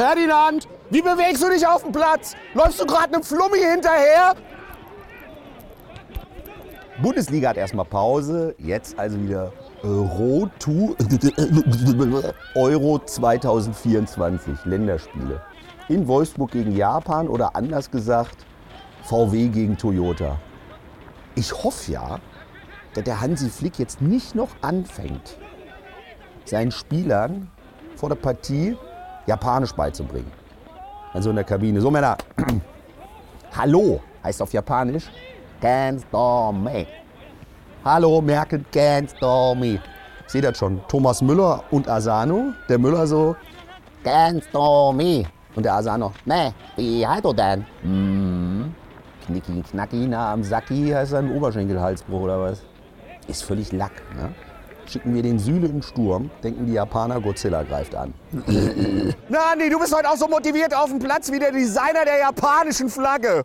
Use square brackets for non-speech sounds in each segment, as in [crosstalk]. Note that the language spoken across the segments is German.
Ferdinand, wie bewegst du dich auf dem Platz? Läufst du gerade einem Flummi hinterher? Bundesliga hat erstmal Pause, jetzt also wieder [laughs] Euro, to Euro 2024, Länderspiele. In Wolfsburg gegen Japan oder anders gesagt VW gegen Toyota. Ich hoffe ja, dass der Hansi Flick jetzt nicht noch anfängt, seinen Spielern vor der Partie Japanisch beizubringen. Also in der Kabine. So Männer, [clears throat] Hallo heißt auf Japanisch Ganz me. Hallo Merkel, ganz me. Ich sehe das schon. Thomas Müller und Asano. Der Müller so Ganz me. Und der Asano, ne, wie heißt du denn? Mm. Knicki, knacki, na am Sacki heißt ein Oberschenkelhalsbruch oder was? Ist völlig Lack. Ne? Schicken wir den Süle im Sturm, denken die Japaner, Godzilla greift an. [laughs] Na, Andi, du bist heute auch so motiviert auf dem Platz wie der Designer der japanischen Flagge.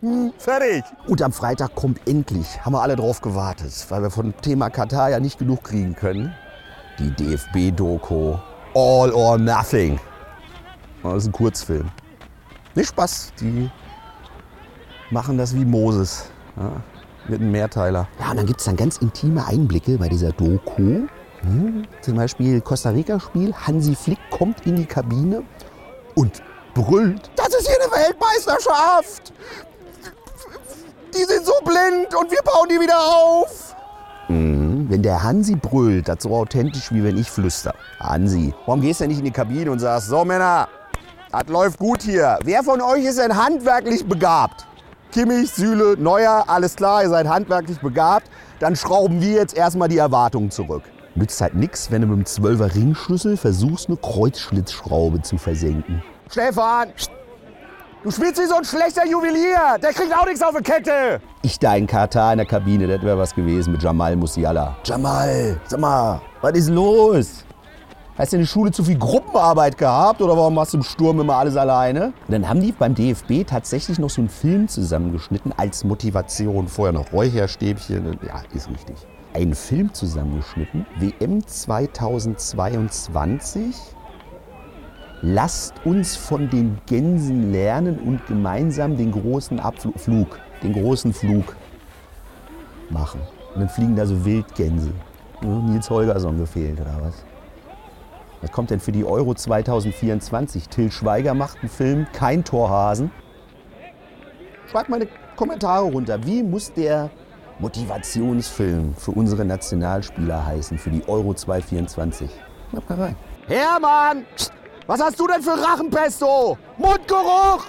[laughs] Fertig. Und am Freitag kommt endlich, haben wir alle drauf gewartet, weil wir von Thema Katar ja nicht genug kriegen können, die DFB-Doku All or Nothing. Das ist ein Kurzfilm. Nicht Spaß, die machen das wie Moses. Ja, mit einem Mehrteiler. Ja, und dann gibt es dann ganz intime Einblicke bei dieser Doku. Hm, zum Beispiel Costa Rica-Spiel. Hansi Flick kommt in die Kabine und brüllt: Das ist hier eine Weltmeisterschaft! Die sind so blind und wir bauen die wieder auf! Mhm, wenn der Hansi brüllt, das so authentisch wie wenn ich flüster. Hansi, warum gehst du nicht in die Kabine und sagst: So, Männer, das läuft gut hier. Wer von euch ist denn handwerklich begabt? Kimmich, Süle, Neuer, alles klar, ihr seid handwerklich begabt. Dann schrauben wir jetzt erstmal die Erwartungen zurück. Nützt halt nichts, wenn du mit dem 12er Ringschlüssel versuchst, eine Kreuzschlitzschraube zu versenken. Stefan, du spielst wie so ein schlechter Juwelier. Der kriegt auch nichts auf die Kette. Ich da in Katar in der Kabine, das wäre was gewesen mit Jamal Musiala. Jamal, sag mal, was ist los? Hast du in der Schule zu viel Gruppenarbeit gehabt oder warum machst du im Sturm immer alles alleine? Und dann haben die beim DFB tatsächlich noch so einen Film zusammengeschnitten als Motivation. Vorher noch Räucherstäbchen. Ja, ist richtig. Einen Film zusammengeschnitten. WM 2022. Lasst uns von den Gänsen lernen und gemeinsam den großen Abflug, den großen Flug machen. Und dann fliegen da so Wildgänse. Nils Holgersson gefehlt oder was? Was kommt denn für die Euro 2024? Till Schweiger macht einen Film, kein Torhasen. Schreibt mal eine Kommentare runter. Wie muss der Motivationsfilm für unsere Nationalspieler heißen für die Euro 2024? Schreibt mal rein. Hermann, was hast du denn für Rachenpesto? Mundgeruch!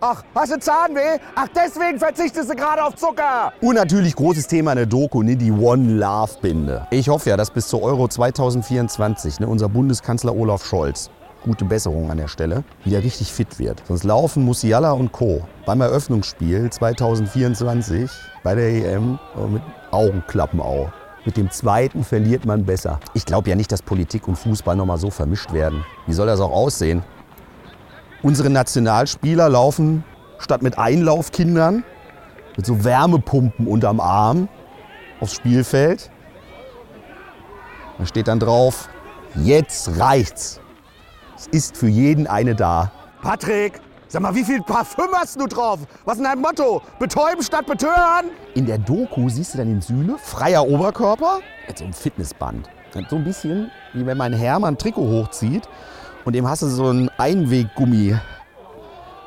Ach, hast du Zahnweh? Ach, deswegen verzichtest du gerade auf Zucker. Und natürlich großes Thema in der Doku, ne, die One Love Binde. Ich hoffe ja, dass bis zur Euro 2024 ne, unser Bundeskanzler Olaf Scholz, gute Besserung an der Stelle, wieder richtig fit wird. Sonst laufen Musiala und Co. beim Eröffnungsspiel 2024 bei der EM mit Augenklappen auf. Mit dem zweiten verliert man besser. Ich glaube ja nicht, dass Politik und Fußball nochmal so vermischt werden. Wie soll das auch aussehen? Unsere Nationalspieler laufen statt mit Einlaufkindern mit so Wärmepumpen unterm Arm aufs Spielfeld. Da steht dann drauf, jetzt reicht's. Es ist für jeden eine da. Patrick, sag mal, wie viel Parfüm hast du drauf? Was ist dein Motto? Betäuben statt betören? In der Doku siehst du dann den Sühle, freier Oberkörper, mit so einem Fitnessband. So ein bisschen wie wenn mein Hermann ein Trikot hochzieht und dem hast du so ein Einweggummi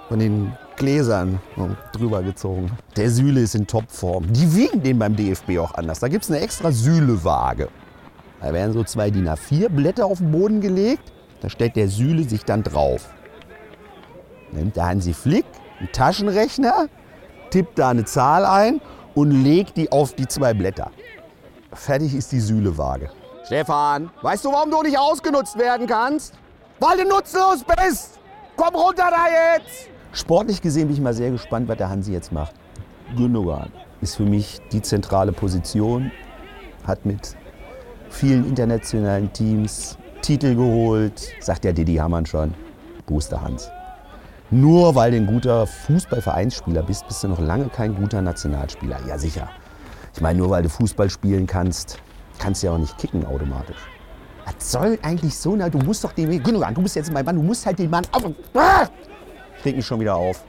von den Gläsern drüber gezogen. Der Sühle ist in Topform. Die wiegen den beim DFB auch anders. Da gibt es eine extra Sühle-Waage. Da werden so zwei DIN A4-Blätter auf den Boden gelegt. Da stellt der Sühle sich dann drauf. Nimmt der Hansi Flick einen Taschenrechner, tippt da eine Zahl ein und legt die auf die zwei Blätter. Fertig ist die Sühle-Waage. Stefan, weißt du, warum du nicht ausgenutzt werden kannst? Weil du nutzlos bist! Komm runter da jetzt! Sportlich gesehen bin ich mal sehr gespannt, was der Hansi jetzt macht. Gündogan ist für mich die zentrale Position, hat mit vielen internationalen Teams Titel geholt, sagt der Didi Hamann schon. Booster Hans. Nur weil du ein guter Fußballvereinsspieler bist, bist du noch lange kein guter Nationalspieler. Ja, sicher. Ich meine, nur weil du Fußball spielen kannst, kannst du ja auch nicht kicken automatisch. Was soll eigentlich so? Na, du musst doch den. Gündogan, du bist jetzt mein Mann, du musst halt den Mann. Auf, ah! Ich reg mich schon wieder auf.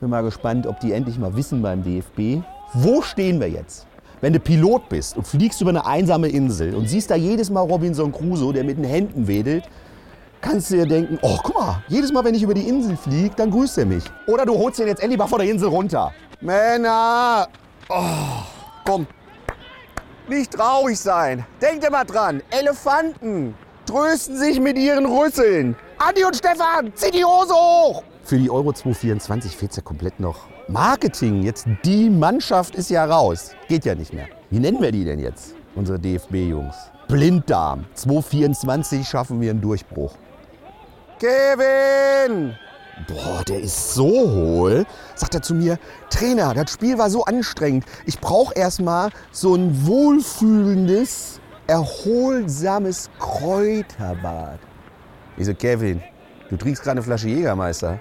Bin mal gespannt, ob die endlich mal wissen beim DFB. Wo stehen wir jetzt? Wenn du Pilot bist und fliegst über eine einsame Insel und siehst da jedes Mal Robinson Crusoe, der mit den Händen wedelt, kannst du dir denken, oh, guck mal, jedes Mal, wenn ich über die Insel fliege, dann grüßt er mich. Oder du holst ihn jetzt endlich mal von der Insel runter. Männer! Oh, komm. Nicht traurig sein. Denkt immer dran, Elefanten trösten sich mit ihren Rüsseln. Andi und Stefan, zieh die Hose hoch! Für die Euro 224 fehlt ja komplett noch Marketing. Jetzt die Mannschaft ist ja raus. Geht ja nicht mehr. Wie nennen wir die denn jetzt, unsere DFB-Jungs? Blinddarm. 224 schaffen wir einen Durchbruch. Kevin! Boah, der ist so hohl. Sagt er zu mir, Trainer, das Spiel war so anstrengend. Ich brauche erstmal so ein wohlfühlendes, erholsames Kräuterbad. Ich so, Kevin, du trinkst gerade eine Flasche Jägermeister.